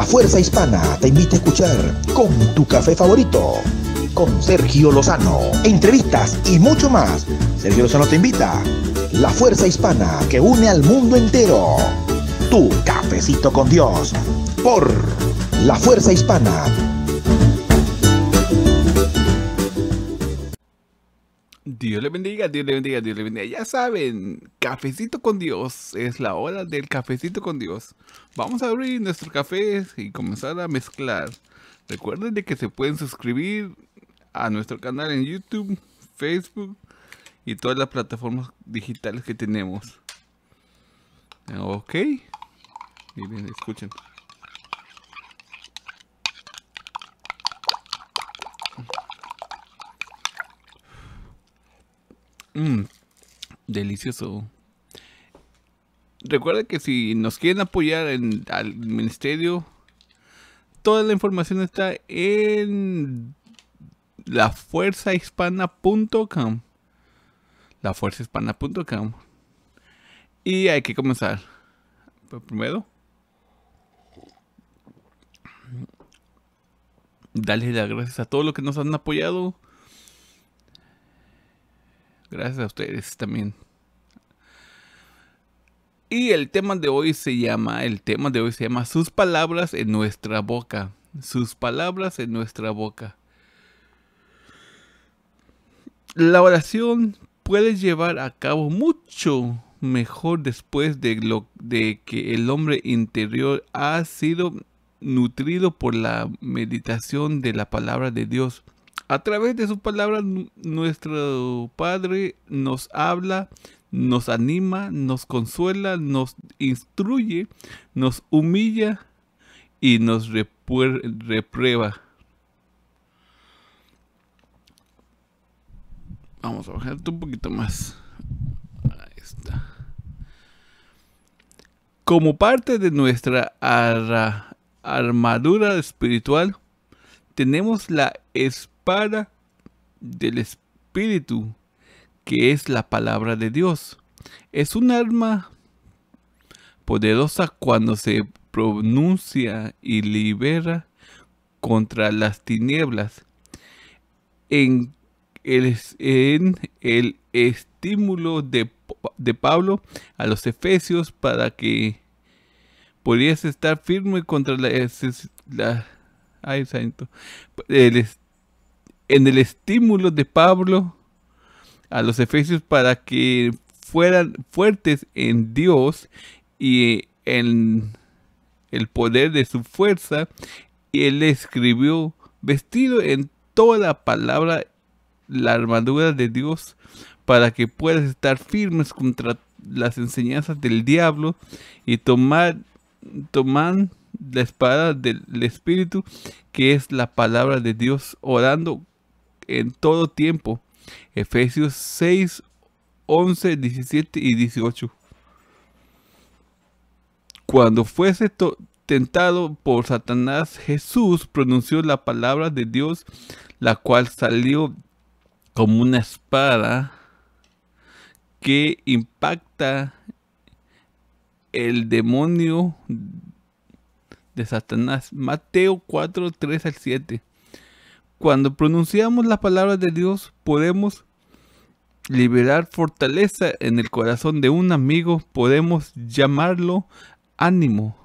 La Fuerza Hispana te invita a escuchar con tu café favorito, con Sergio Lozano, entrevistas y mucho más. Sergio Lozano te invita. La Fuerza Hispana que une al mundo entero. Tu cafecito con Dios. Por La Fuerza Hispana Dios le bendiga, Dios le bendiga, Dios le bendiga. Ya saben, cafecito con Dios. Es la hora del cafecito con Dios. Vamos a abrir nuestro café y comenzar a mezclar. Recuerden de que se pueden suscribir a nuestro canal en YouTube, Facebook y todas las plataformas digitales que tenemos. Ok. Miren, escuchen. Mmm, delicioso. Recuerda que si nos quieren apoyar en, al ministerio, toda la información está en lafuerzahispana.com. Lafuerzahispana.com. Y hay que comenzar. Pero primero, darles las gracias a todos los que nos han apoyado Gracias a ustedes también. Y el tema de hoy se llama, el tema de hoy se llama sus palabras en nuestra boca. Sus palabras en nuestra boca. La oración puede llevar a cabo mucho mejor después de lo de que el hombre interior ha sido nutrido por la meditación de la palabra de Dios. A través de su palabra, nuestro Padre nos habla, nos anima, nos consuela, nos instruye, nos humilla y nos reprueba. Vamos a bajar un poquito más. Ahí está. Como parte de nuestra armadura espiritual, tenemos la esperanza del Espíritu, que es la palabra de Dios. Es un arma poderosa cuando se pronuncia y libera contra las tinieblas. En el, en el estímulo de, de, Pablo a los Efesios para que pudieras estar firme contra la, la ay, santo, el, en el estímulo de Pablo a los efesios para que fueran fuertes en Dios y en el poder de su fuerza. Él escribió, vestido en toda la palabra, la armadura de Dios, para que puedas estar firmes contra las enseñanzas del diablo y tomar, tomar la espada del Espíritu, que es la palabra de Dios, orando en todo tiempo. Efesios 6, 11, 17 y 18. Cuando fuese tentado por Satanás, Jesús pronunció la palabra de Dios, la cual salió como una espada que impacta el demonio de Satanás. Mateo 4, 3 al 7. Cuando pronunciamos la palabra de Dios, podemos liberar fortaleza en el corazón de un amigo, podemos llamarlo ánimo,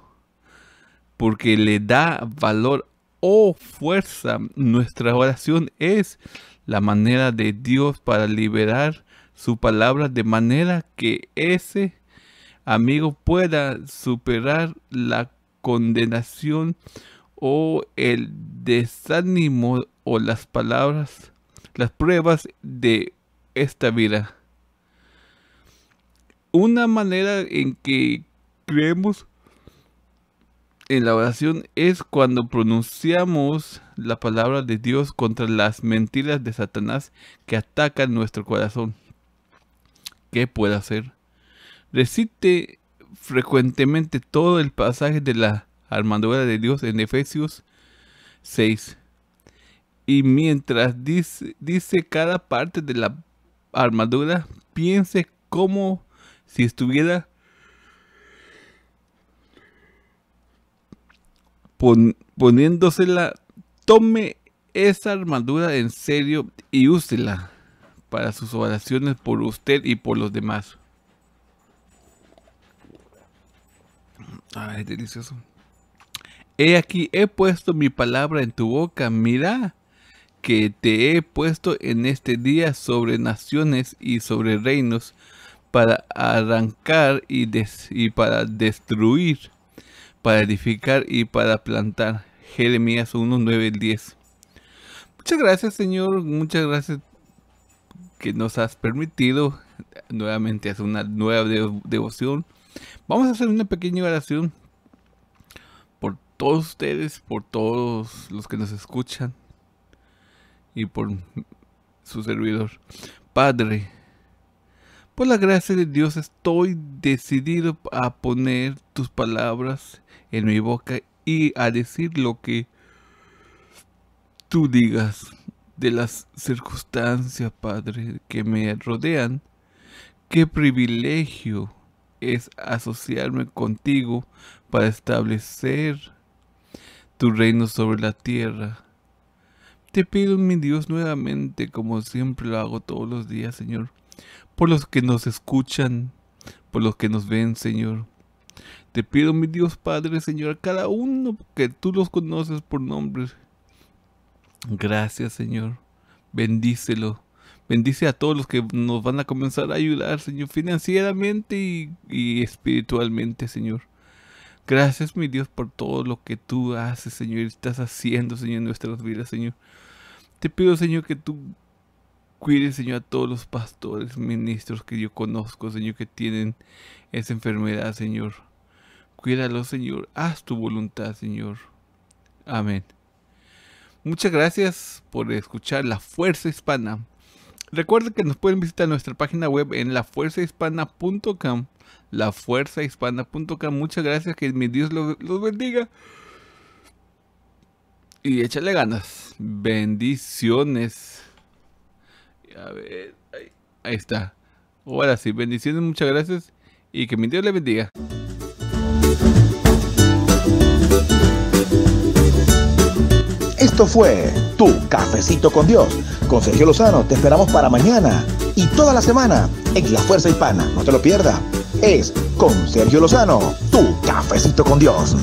porque le da valor o fuerza. Nuestra oración es la manera de Dios para liberar su palabra de manera que ese amigo pueda superar la condenación o el desánimo o las palabras, las pruebas de esta vida. Una manera en que creemos en la oración es cuando pronunciamos la palabra de Dios contra las mentiras de Satanás que atacan nuestro corazón. ¿Qué puede hacer? Recite frecuentemente todo el pasaje de la armadura de Dios en Efesios 6 y mientras dice, dice cada parte de la armadura, piense como si estuviera poniéndosela, tome esa armadura en serio y úsela para sus oraciones por usted y por los demás. Ay, delicioso. He aquí, he puesto mi palabra en tu boca. Mira que te he puesto en este día sobre naciones y sobre reinos para arrancar y, y para destruir, para edificar y para plantar. Jeremías 1, 9, 10. Muchas gracias Señor, muchas gracias que nos has permitido nuevamente hacer una nueva devoción. Vamos a hacer una pequeña oración por todos ustedes, por todos los que nos escucan y por su servidor. Padre, por la gracia de Dios estoy decidido a poner tus palabras en mi boca y a decir lo que tú digas de las circunstancias, Padre, que me rodean. Qué privilegio es asociarme contigo para establecer tu reino sobre la tierra. Te pido, mi Dios, nuevamente, como siempre lo hago todos los días, Señor, por los que nos escuchan, por los que nos ven, Señor. Te pido, mi Dios Padre, Señor, a cada uno que tú los conoces por nombre. Gracias, Señor. Bendícelo. Bendice a todos los que nos van a comenzar a ayudar, Señor, financieramente y, espiritualmente, Señor. Gracias, mi Dios, por todo lo que tú haces, Señor, y estás haciendo, Señor, en nuestras vidas, Señor. Te pido, Señor, que tú Cuide, Señor, a todos los pastores, ministros que yo conozco, Señor, que tienen esa enfermedad, Señor. Cuídalos, Señor. Haz tu voluntad, Señor. Amén. Muchas gracias por escuchar La Fuerza Hispana. Recuerden que nos pueden visitar nuestra página web en lafuerzahispana.com. Lafuerzahispana.com. Muchas gracias. Que mi Dios los, bendiga. Y échale ganas. Bendiciones. A ver, ahí, está. Ahora sí, bendiciones, muchas gracias y que mi Dios le bendiga. Esto fue Tu Cafecito con Dios. Con Sergio Lozano te esperamos para mañana y toda la semana en La Fuerza Hispana. No te lo pierdas. Es con Sergio Lozano, Tu Cafecito con Dios.